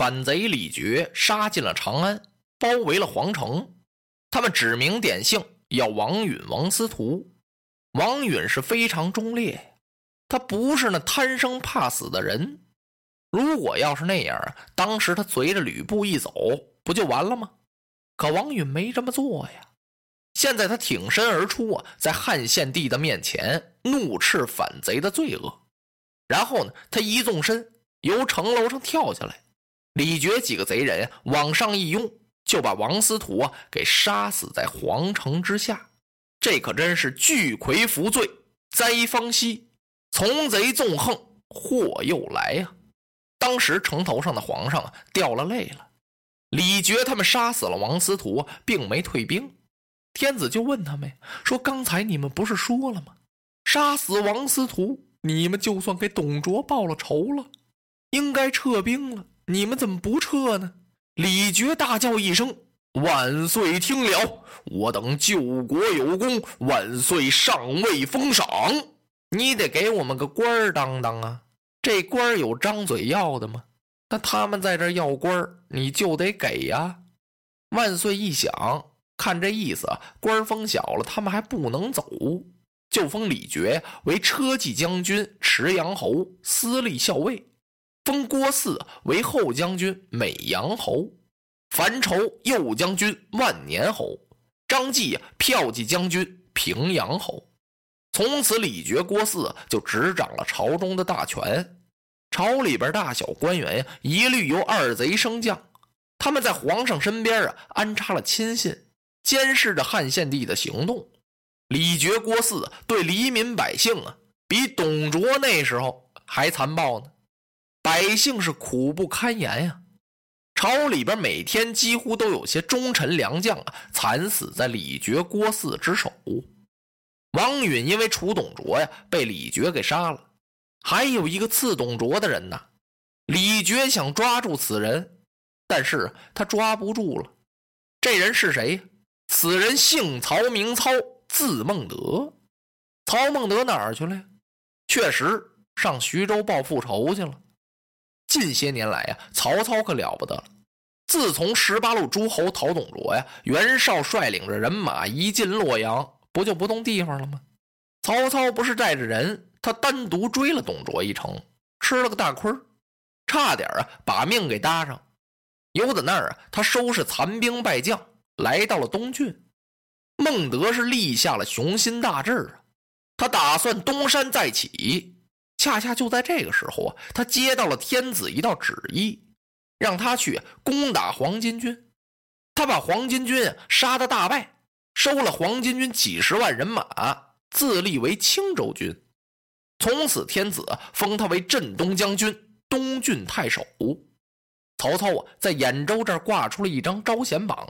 反贼李傕杀进了长安，包围了皇城。他们指名点姓要王允、王司徒。王允是非常忠烈，他不是那贪生怕死的人。如果要是那样啊，当时他随着吕布一走，不就完了吗？可王允没这么做呀。现在他挺身而出啊，在汉献帝的面前怒斥反贼的罪恶。然后呢，他一纵身由城楼上跳下来。李傕几个贼人往上一拥，就把王司徒啊给杀死在皇城之下。这可真是巨魁伏罪，灾方息，从贼纵横，祸又来呀！当时城头上的皇上啊掉了泪了。李傕他们杀死了王司徒，并没退兵。天子就问他们说：“刚才你们不是说了吗？杀死王司徒，你们就算给董卓报了仇了，应该撤兵了。”你们怎么不撤呢？李傕大叫一声：“万岁！听了，我等救国有功，万岁尚未封赏，你得给我们个官儿当当啊！这官儿有张嘴要的吗？那他们在这要官儿，你就得给呀！”万岁一想，看这意思，官封小了，他们还不能走，就封李傕为车骑将军、池阳侯、司隶校尉。封郭汜为后将军、美阳侯，樊稠右将军、万年侯，张继骠骑将军、平阳侯。从此，李傕、郭汜就执掌了朝中的大权。朝里边大小官员呀，一律由二贼升降。他们在皇上身边啊，安插了亲信，监视着汉献帝的行动。李傕、郭汜对黎民百姓啊，比董卓那时候还残暴呢。百姓是苦不堪言呀，朝里边每天几乎都有些忠臣良将啊惨死在李傕、郭汜之手。王允因为除董卓呀，被李傕给杀了。还有一个刺董卓的人呢，李傕想抓住此人，但是他抓不住了。这人是谁？此人姓曹，名操，字孟德。曹孟德哪儿去了呀？确实上徐州报复仇去了。近些年来呀，曹操可了不得了。自从十八路诸侯讨董卓呀，袁绍率领着人马一进洛阳，不就不动地方了吗？曹操不是带着人，他单独追了董卓一程，吃了个大亏差点啊把命给搭上。由在那儿啊，他收拾残兵败将，来到了东郡。孟德是立下了雄心大志啊，他打算东山再起。恰恰就在这个时候啊，他接到了天子一道旨意，让他去攻打黄巾军。他把黄巾军杀得大败，收了黄巾军几十万人马，自立为青州军。从此，天子封他为镇东将军、东郡太守。曹操啊，在兖州这儿挂出了一张招贤榜。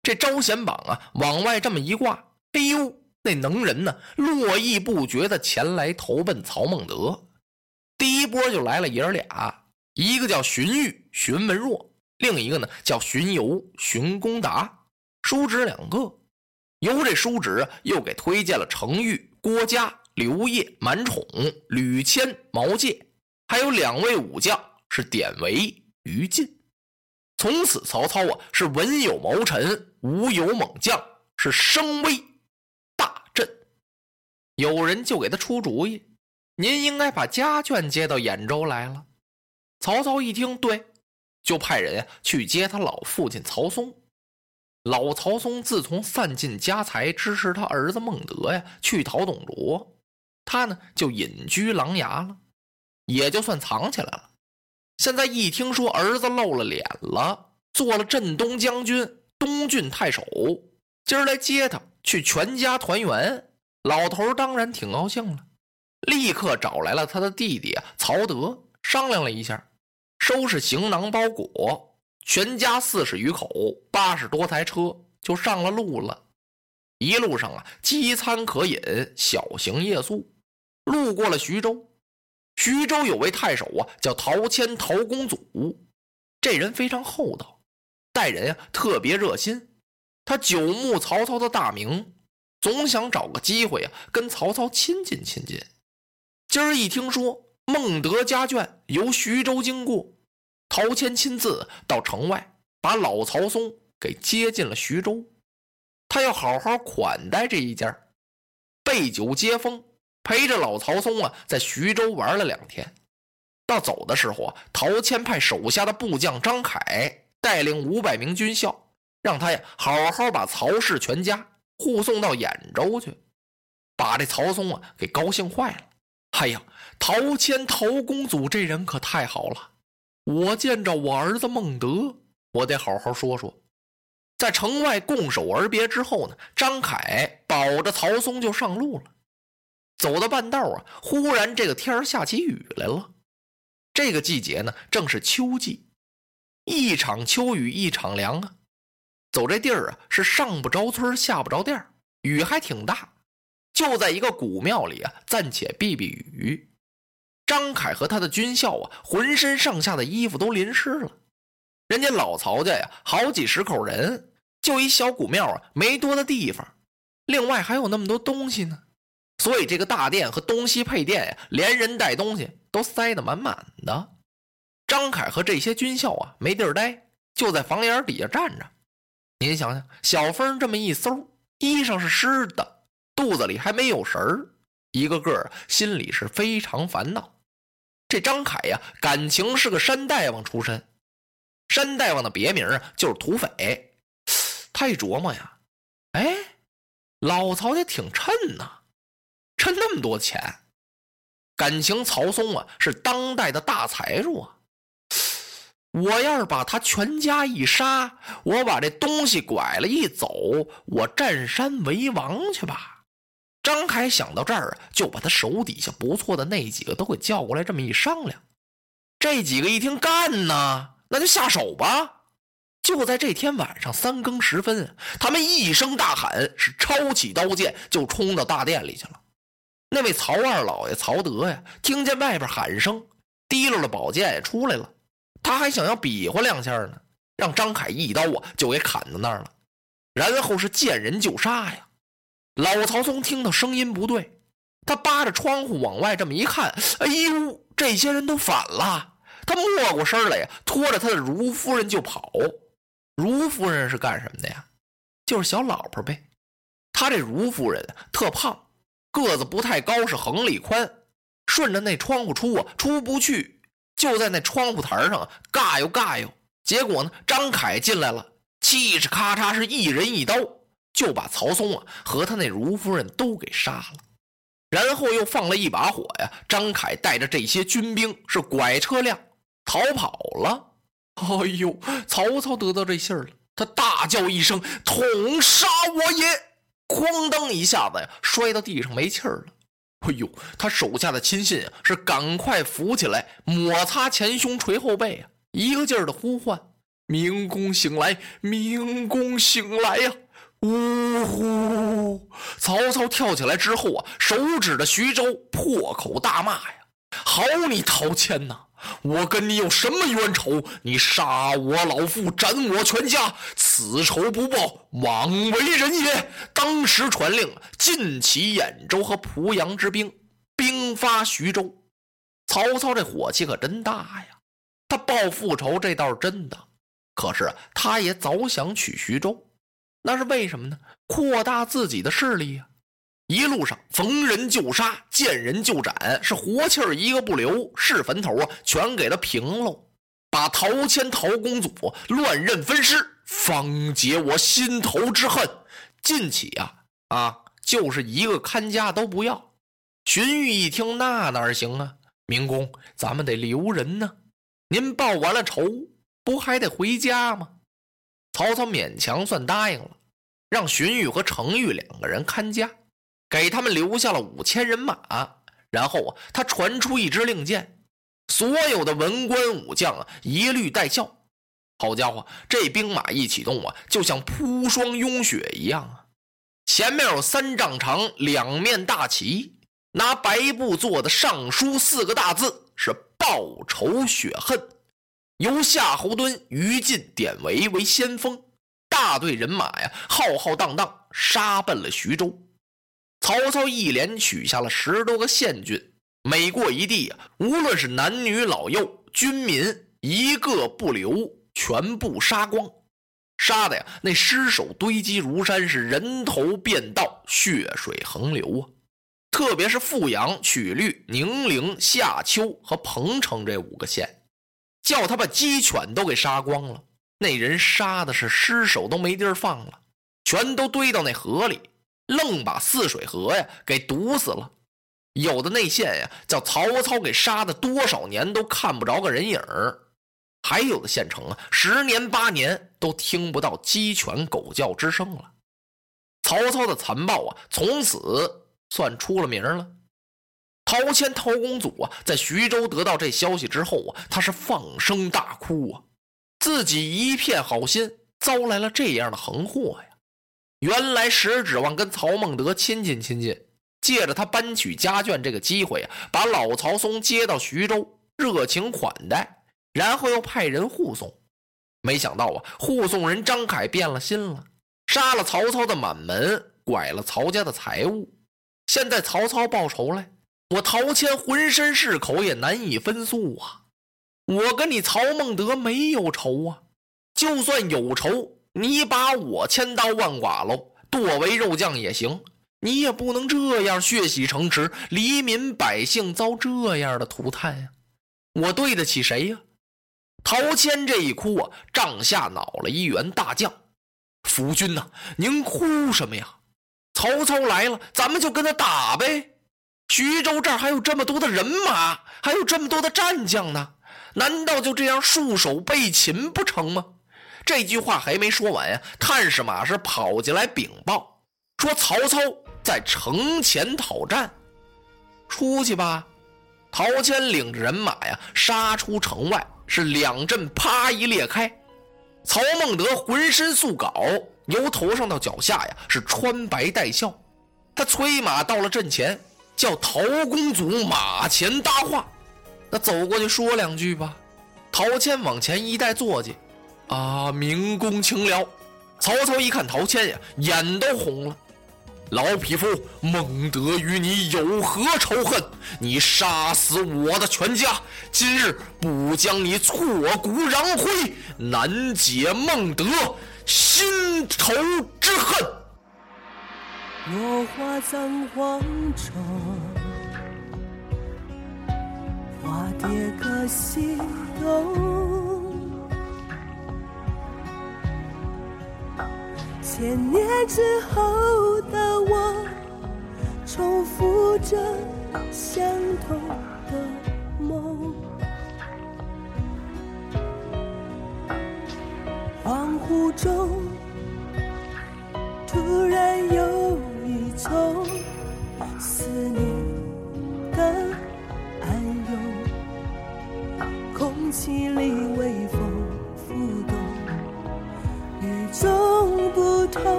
这招贤榜啊，往外这么一挂，哎呦！那能人呢，络绎不绝的前来投奔曹孟德。第一波就来了爷儿俩，一个叫荀彧、荀文若，另一个呢叫荀攸、荀公达，叔侄两个。由这叔侄又给推荐了程昱、郭嘉、刘烨、满宠、吕谦、毛玠，还有两位武将是典韦、于禁。从此，曹操啊是文有谋臣，武有猛将，是声威。有人就给他出主意，您应该把家眷接到兖州来了。曹操一听，对，就派人呀去接他老父亲曹嵩。老曹嵩自从散尽家财支持他儿子孟德呀去讨董卓，他呢就隐居琅琊了，也就算藏起来了。现在一听说儿子露了脸了，做了镇东将军，东郡太守今儿来接他去全家团圆。老头当然挺高兴了，立刻找来了他的弟弟曹德，商量了一下，收拾行囊包裹，全家四十余口，八十多台车就上了路了。一路上啊，饥餐可饮，小行夜宿，路过了徐州。徐州有位太守啊，叫陶谦，陶公祖，这人非常厚道，待人呀特别热心。他久慕曹操的大名。总想找个机会啊，跟曹操亲近亲近。今儿一听说孟德家眷由徐州经过，陶谦亲自到城外把老曹松给接进了徐州。他要好好款待这一家，备酒接风，陪着老曹松啊，在徐州玩了两天。到走的时候啊，陶谦派手下的部将张凯带领五百名军校，让他呀好好把曹氏全家。护送到兖州去，把这曹松啊给高兴坏了。哎呀，陶谦陶公祖这人可太好了！我见着我儿子孟德，我得好好说说。在城外拱手而别之后呢，张凯保着曹松就上路了。走到半道啊，忽然这个天下起雨来了。这个季节呢，正是秋季，一场秋雨一场凉啊。走这地儿啊，是上不着村下不着店雨还挺大。就在一个古庙里啊，暂且避避雨。张凯和他的军校啊，浑身上下的衣服都淋湿了。人家老曹家呀，好几十口人，就一小古庙啊，没多的地方。另外还有那么多东西呢，所以这个大殿和东西配殿呀，连人带东西都塞得满满的。张凯和这些军校啊，没地儿待，就在房檐底下站着。您想想，小风这么一搜，衣裳是湿的，肚子里还没有食儿，一个个心里是非常烦恼。这张凯呀，感情是个山大王出身，山大王的别名啊就是土匪。他一琢磨呀，哎，老曹家挺趁呐，趁那么多钱，感情曹松啊是当代的大财主啊。我要是把他全家一杀，我把这东西拐了一走，我占山为王去吧。张凯想到这儿啊，就把他手底下不错的那几个都给叫过来，这么一商量。这几个一听干呢，那就下手吧。就在这天晚上三更时分，他们一声大喊，是抄起刀剑就冲到大殿里去了。那位曹二老爷曹德呀，听见外边喊声，提溜了宝剑也出来了。他还想要比划两下呢，让张凯一刀啊就给砍到那儿了，然后是见人就杀呀。老曹松听到声音不对，他扒着窗户往外这么一看，哎呦，这些人都反了。他没过身来呀，拖着他的如夫人就跑。如夫人是干什么的呀？就是小老婆呗。他这如夫人特胖，个子不太高，是横里宽，顺着那窗户出啊，出不去。就在那窗户台上嘎悠嘎悠，结果呢，张凯进来了，气势咔嚓是一人一刀，就把曹松啊和他那如夫人都给杀了，然后又放了一把火呀。张凯带着这些军兵是拐车辆逃跑了。哎呦，曹操得到这信儿了，他大叫一声：“统杀我也！”哐当一下子呀，摔到地上没气儿了。哎呦，他手下的亲信啊，是赶快扶起来，抹擦前胸捶后背啊，一个劲儿的呼唤：“明公醒来，明公醒来呀！”呜呼！曹操跳起来之后啊，手指着徐州，破口大骂呀：“好你陶谦呐！”我跟你有什么冤仇？你杀我老父，斩我全家，此仇不报，枉为人也。当时传令，尽起兖州和濮阳之兵，兵发徐州。曹操这火气可真大呀！他报复仇，这倒是真的。可是他也早想取徐州，那是为什么呢？扩大自己的势力呀。一路上逢人就杀，见人就斩，是活气儿一个不留，是坟头啊，全给他平喽。把陶谦、陶公祖乱刃分尸，方解我心头之恨。近起呀，啊，就是一个看家都不要。荀彧一听，那哪行啊？明公，咱们得留人呢。您报完了仇，不还得回家吗？曹操勉强算答应了，让荀彧和程昱两个人看家，给他们留下了五千人马。然后啊，他传出一支令箭，所有的文官武将啊，一律带孝。好家伙，这兵马一启动啊，就像铺霜拥雪一样啊！前面有三丈长两面大旗，拿白布做的上书四个大字，是“报仇雪恨”。由夏侯惇、于禁、典韦为先锋，大队人马呀，浩浩荡荡杀奔了徐州。曹操一连取下了十多个县郡，每过一地啊，无论是男女老幼、军民，一个不留。全部杀光，杀的呀！那尸首堆积如山，是人头遍道，血水横流啊！特别是富阳、曲率、宁陵、夏丘和彭城这五个县，叫他把鸡犬都给杀光了。那人杀的是尸首都没地儿放了，全都堆到那河里，愣把泗水河呀给堵死了。有的内县呀，叫曹操给杀的，多少年都看不着个人影儿。还有的县城啊，十年八年都听不到鸡犬狗叫之声了。曹操的残暴啊，从此算出了名了。陶谦陶公祖啊，在徐州得到这消息之后啊，他是放声大哭啊，自己一片好心遭来了这样的横祸呀。原来实指望跟曹孟德亲近亲近，借着他搬取家眷这个机会啊，把老曹嵩接到徐州，热情款待。然后又派人护送，没想到啊，护送人张凯变了心了，杀了曹操的满门，拐了曹家的财物。现在曹操报仇来，我陶谦浑身是口也难以分诉啊！我跟你曹孟德没有仇啊，就算有仇，你把我千刀万剐喽，剁为肉酱也行，你也不能这样血洗城池，黎民百姓遭这样的涂炭呀！我对得起谁呀？陶谦这一哭啊，帐下恼了一员大将：“夫君呐，您哭什么呀？曹操来了，咱们就跟他打呗。徐州这儿还有这么多的人马，还有这么多的战将呢，难道就这样束手被擒不成吗？”这句话还没说完呀，探视马是跑进来禀报说：“曹操在城前讨战，出去吧。”陶谦领着人马呀，杀出城外。是两阵啪一裂开，曹孟德浑身素镐，由头上到脚下呀是穿白带孝。他催马到了阵前，叫陶公祖马前搭话。那走过去说两句吧。陶谦往前一带坐骑，啊，明公请了。曹操一看陶谦呀，眼都红了。老匹夫，孟德与你有何仇恨？你杀死我的全家，今日不将你挫骨扬灰，难解孟德心头之恨。落花葬黄冢，花蝶各西东。千年之后的我，重复着相同的梦。恍惚中，突然有一种思念的暗涌，空气里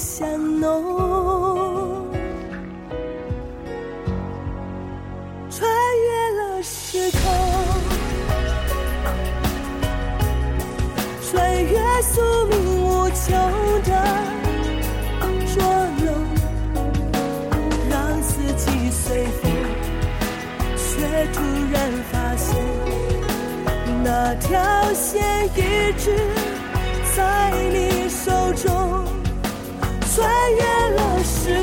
香浓，穿越了时空，穿越宿命无穷的捉弄，让四季随风，却突然发现那条线一直。在你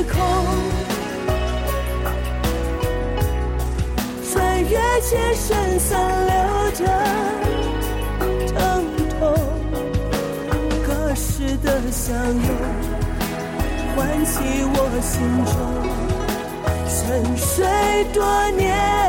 空，穿越前生残留着疼痛，隔世的相拥，唤起我心中沉睡多年。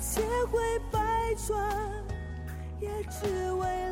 千回百转，也只为